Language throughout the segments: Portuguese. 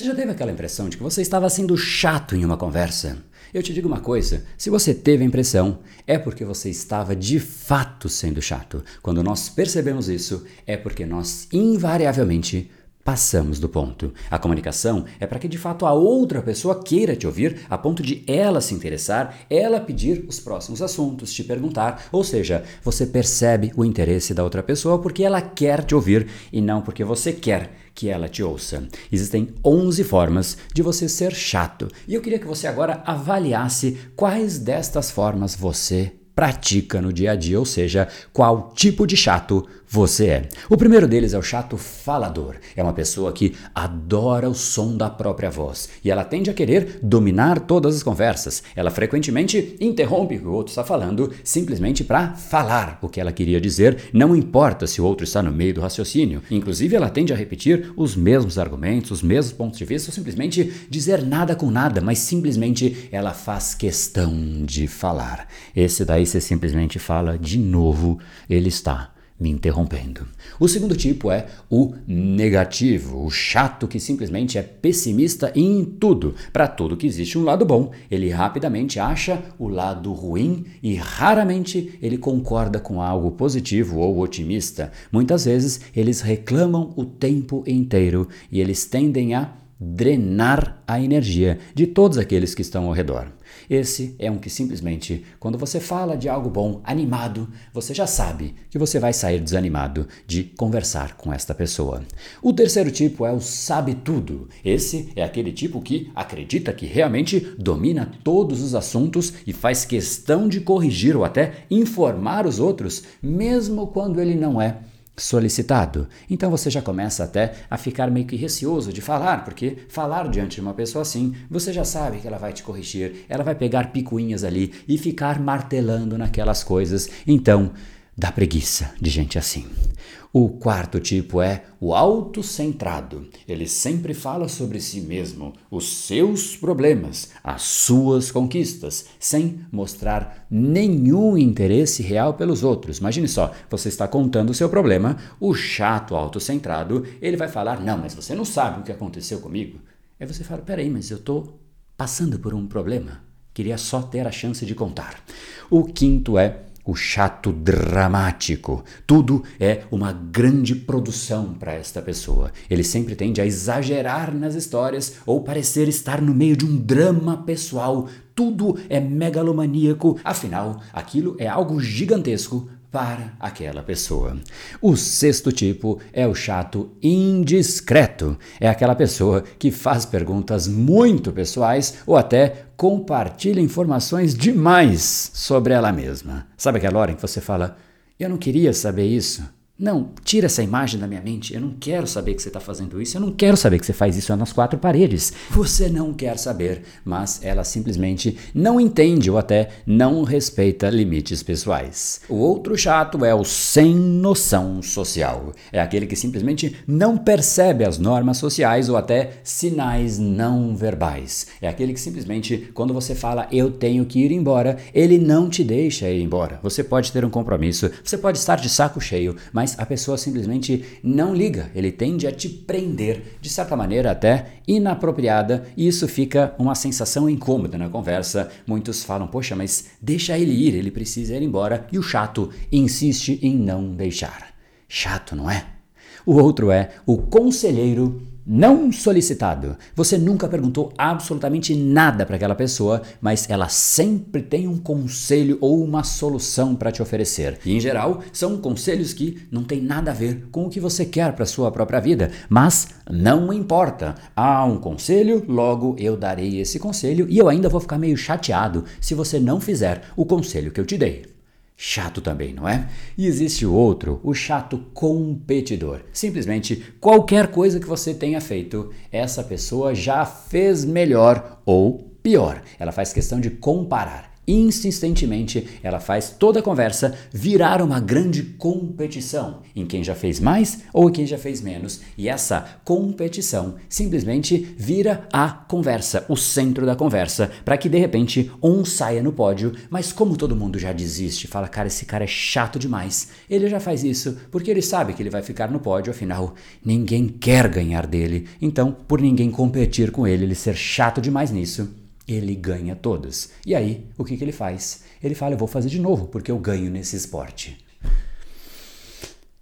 Você já teve aquela impressão de que você estava sendo chato em uma conversa? Eu te digo uma coisa: se você teve a impressão, é porque você estava de fato sendo chato. Quando nós percebemos isso, é porque nós invariavelmente passamos do ponto. A comunicação é para que de fato a outra pessoa queira te ouvir a ponto de ela se interessar, ela pedir os próximos assuntos, te perguntar, ou seja, você percebe o interesse da outra pessoa porque ela quer te ouvir e não porque você quer que ela te ouça. Existem 11 formas de você ser chato e eu queria que você agora avaliasse quais destas formas você pratica no dia a dia, ou seja, qual tipo de chato você é. O primeiro deles é o chato falador. É uma pessoa que adora o som da própria voz e ela tende a querer dominar todas as conversas. Ela frequentemente interrompe o que o outro está falando simplesmente para falar o que ela queria dizer, não importa se o outro está no meio do raciocínio. Inclusive, ela tende a repetir os mesmos argumentos, os mesmos pontos de vista, ou simplesmente dizer nada com nada, mas simplesmente ela faz questão de falar. Esse daí você simplesmente fala de novo, ele está me interrompendo. O segundo tipo é o negativo, o chato que simplesmente é pessimista em tudo. Para tudo que existe um lado bom, ele rapidamente acha o lado ruim e raramente ele concorda com algo positivo ou otimista. Muitas vezes eles reclamam o tempo inteiro e eles tendem a drenar a energia de todos aqueles que estão ao redor. Esse é um que simplesmente, quando você fala de algo bom, animado, você já sabe que você vai sair desanimado de conversar com esta pessoa. O terceiro tipo é o sabe tudo. Esse é aquele tipo que acredita que realmente domina todos os assuntos e faz questão de corrigir ou até informar os outros, mesmo quando ele não é solicitado. Então você já começa até a ficar meio que receoso de falar, porque falar diante de uma pessoa assim, você já sabe que ela vai te corrigir, ela vai pegar picuinhas ali e ficar martelando naquelas coisas. Então, dá preguiça de gente assim. O quarto tipo é o autocentrado. Ele sempre fala sobre si mesmo, os seus problemas, as suas conquistas, sem mostrar nenhum interesse real pelos outros. Imagine só, você está contando o seu problema, o chato autocentrado, ele vai falar: "Não, mas você não sabe o que aconteceu comigo". Aí você fala: "Peraí, mas eu estou passando por um problema. Queria só ter a chance de contar". O quinto é o chato dramático. Tudo é uma grande produção para esta pessoa. Ele sempre tende a exagerar nas histórias ou parecer estar no meio de um drama pessoal. Tudo é megalomaníaco, afinal, aquilo é algo gigantesco para aquela pessoa. O sexto tipo é o chato indiscreto. É aquela pessoa que faz perguntas muito pessoais ou até compartilha informações demais sobre ela mesma. Sabe aquela hora em que você fala: Eu não queria saber isso? Não, tira essa imagem da minha mente. Eu não quero saber que você está fazendo isso. Eu não quero saber que você faz isso nas quatro paredes. Você não quer saber, mas ela simplesmente não entende ou até não respeita limites pessoais. O outro chato é o sem noção social. É aquele que simplesmente não percebe as normas sociais ou até sinais não verbais. É aquele que simplesmente, quando você fala eu tenho que ir embora, ele não te deixa ir embora. Você pode ter um compromisso, você pode estar de saco cheio, mas mas a pessoa simplesmente não liga, ele tende a te prender, de certa maneira até inapropriada, e isso fica uma sensação incômoda na conversa. Muitos falam: Poxa, mas deixa ele ir, ele precisa ir embora, e o chato insiste em não deixar. Chato, não é? O outro é o conselheiro não solicitado. Você nunca perguntou absolutamente nada para aquela pessoa, mas ela sempre tem um conselho ou uma solução para te oferecer. E em geral, são conselhos que não têm nada a ver com o que você quer para sua própria vida, mas não importa. Há um conselho, logo eu darei esse conselho e eu ainda vou ficar meio chateado se você não fizer o conselho que eu te dei. Chato também, não é? E existe outro, o chato competidor. Simplesmente qualquer coisa que você tenha feito, essa pessoa já fez melhor ou pior. Ela faz questão de comparar insistentemente, ela faz toda a conversa virar uma grande competição em quem já fez mais ou quem já fez menos. E essa competição simplesmente vira a conversa, o centro da conversa, para que de repente um saia no pódio, mas como todo mundo já desiste, fala, cara, esse cara é chato demais, ele já faz isso porque ele sabe que ele vai ficar no pódio, afinal, ninguém quer ganhar dele. Então, por ninguém competir com ele, ele ser chato demais nisso, ele ganha todas. E aí, o que, que ele faz? Ele fala: Eu vou fazer de novo, porque eu ganho nesse esporte.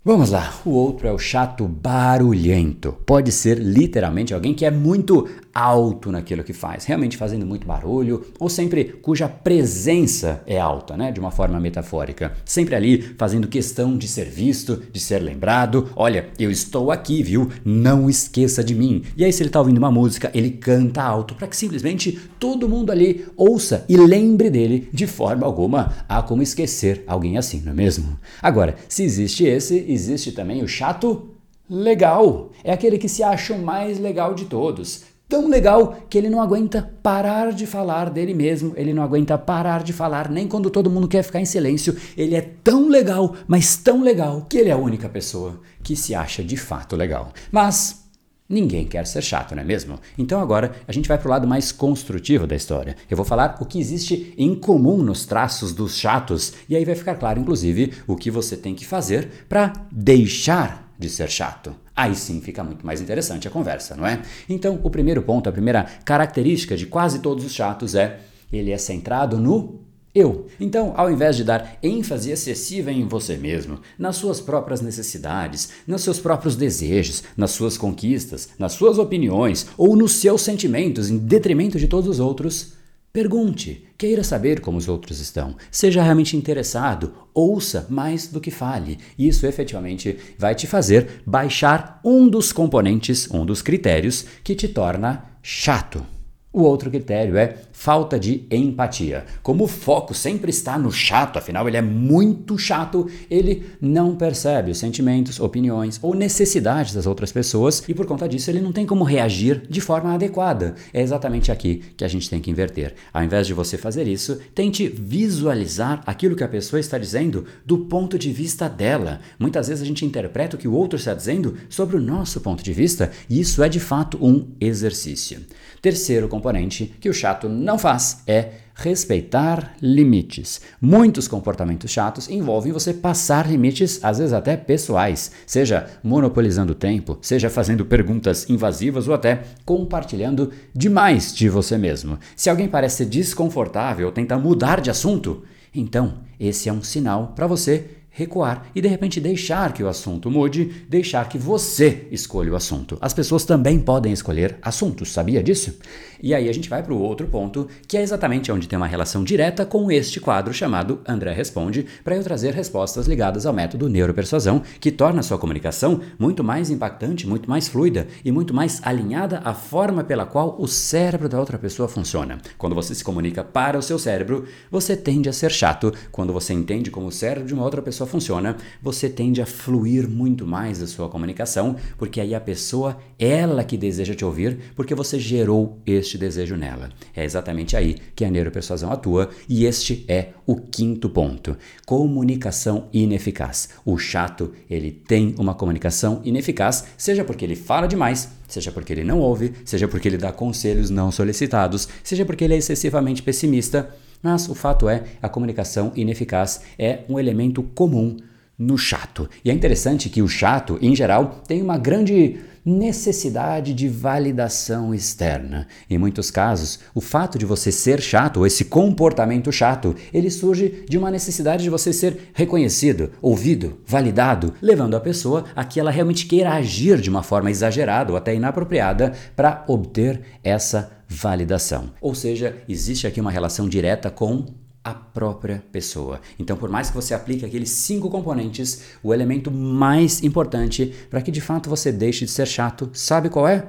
Vamos lá, o outro é o chato barulhento. Pode ser literalmente alguém que é muito alto naquilo que faz, realmente fazendo muito barulho, ou sempre cuja presença é alta, né, de uma forma metafórica. Sempre ali fazendo questão de ser visto, de ser lembrado. Olha, eu estou aqui, viu? Não esqueça de mim. E aí, se ele está ouvindo uma música, ele canta alto para que simplesmente todo mundo ali ouça e lembre dele de forma alguma. Há como esquecer alguém assim, não é mesmo? Agora, se existe esse, existe também o chato legal. É aquele que se acha o mais legal de todos tão legal que ele não aguenta parar de falar dele mesmo, ele não aguenta parar de falar nem quando todo mundo quer ficar em silêncio. Ele é tão legal, mas tão legal, que ele é a única pessoa que se acha de fato legal. Mas Ninguém quer ser chato, não é mesmo? Então agora a gente vai para o lado mais construtivo da história. Eu vou falar o que existe em comum nos traços dos chatos e aí vai ficar claro, inclusive, o que você tem que fazer para deixar de ser chato. Aí sim fica muito mais interessante a conversa, não é? Então, o primeiro ponto, a primeira característica de quase todos os chatos é ele é centrado no eu. Então, ao invés de dar ênfase excessiva em você mesmo, nas suas próprias necessidades, nos seus próprios desejos, nas suas conquistas, nas suas opiniões ou nos seus sentimentos em detrimento de todos os outros, Pergunte, queira saber como os outros estão, seja realmente interessado, ouça mais do que fale. Isso efetivamente vai te fazer baixar um dos componentes, um dos critérios que te torna chato. O outro critério é falta de empatia. Como o foco sempre está no chato, afinal ele é muito chato, ele não percebe os sentimentos, opiniões ou necessidades das outras pessoas e por conta disso ele não tem como reagir de forma adequada. É exatamente aqui que a gente tem que inverter. Ao invés de você fazer isso, tente visualizar aquilo que a pessoa está dizendo do ponto de vista dela. Muitas vezes a gente interpreta o que o outro está dizendo sobre o nosso ponto de vista e isso é de fato um exercício. Terceiro componente que o chato não faz é respeitar limites. Muitos comportamentos chatos envolvem você passar limites, às vezes até pessoais, seja monopolizando o tempo, seja fazendo perguntas invasivas ou até compartilhando demais de você mesmo. Se alguém parece desconfortável ou tenta mudar de assunto, então esse é um sinal para você recuar e de repente deixar que o assunto mude, deixar que você escolha o assunto. As pessoas também podem escolher assuntos, sabia disso? E aí a gente vai para o outro ponto, que é exatamente onde tem uma relação direta com este quadro chamado André Responde, para eu trazer respostas ligadas ao método neuropersuasão, que torna a sua comunicação muito mais impactante, muito mais fluida e muito mais alinhada à forma pela qual o cérebro da outra pessoa funciona. Quando você se comunica para o seu cérebro, você tende a ser chato. Quando você entende como o cérebro de uma outra pessoa funciona, você tende a fluir muito mais da sua comunicação, porque aí a pessoa, ela que deseja te ouvir, porque você gerou este desejo nela. É exatamente aí que a neuropersuasão atua, e este é o quinto ponto. Comunicação ineficaz. O chato, ele tem uma comunicação ineficaz, seja porque ele fala demais, seja porque ele não ouve, seja porque ele dá conselhos não solicitados, seja porque ele é excessivamente pessimista mas o fato é, a comunicação ineficaz é um elemento comum no chato. E é interessante que o chato, em geral, tem uma grande necessidade de validação externa. Em muitos casos, o fato de você ser chato, ou esse comportamento chato, ele surge de uma necessidade de você ser reconhecido, ouvido, validado, levando a pessoa a que ela realmente queira agir de uma forma exagerada ou até inapropriada para obter essa validação. Ou seja, existe aqui uma relação direta com a própria pessoa. Então, por mais que você aplique aqueles cinco componentes, o elemento mais importante para que de fato você deixe de ser chato, sabe qual é?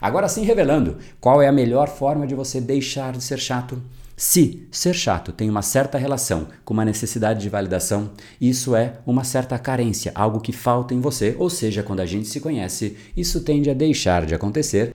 Agora sim, revelando qual é a melhor forma de você deixar de ser chato. Se ser chato tem uma certa relação com uma necessidade de validação, isso é uma certa carência, algo que falta em você, ou seja, quando a gente se conhece, isso tende a deixar de acontecer.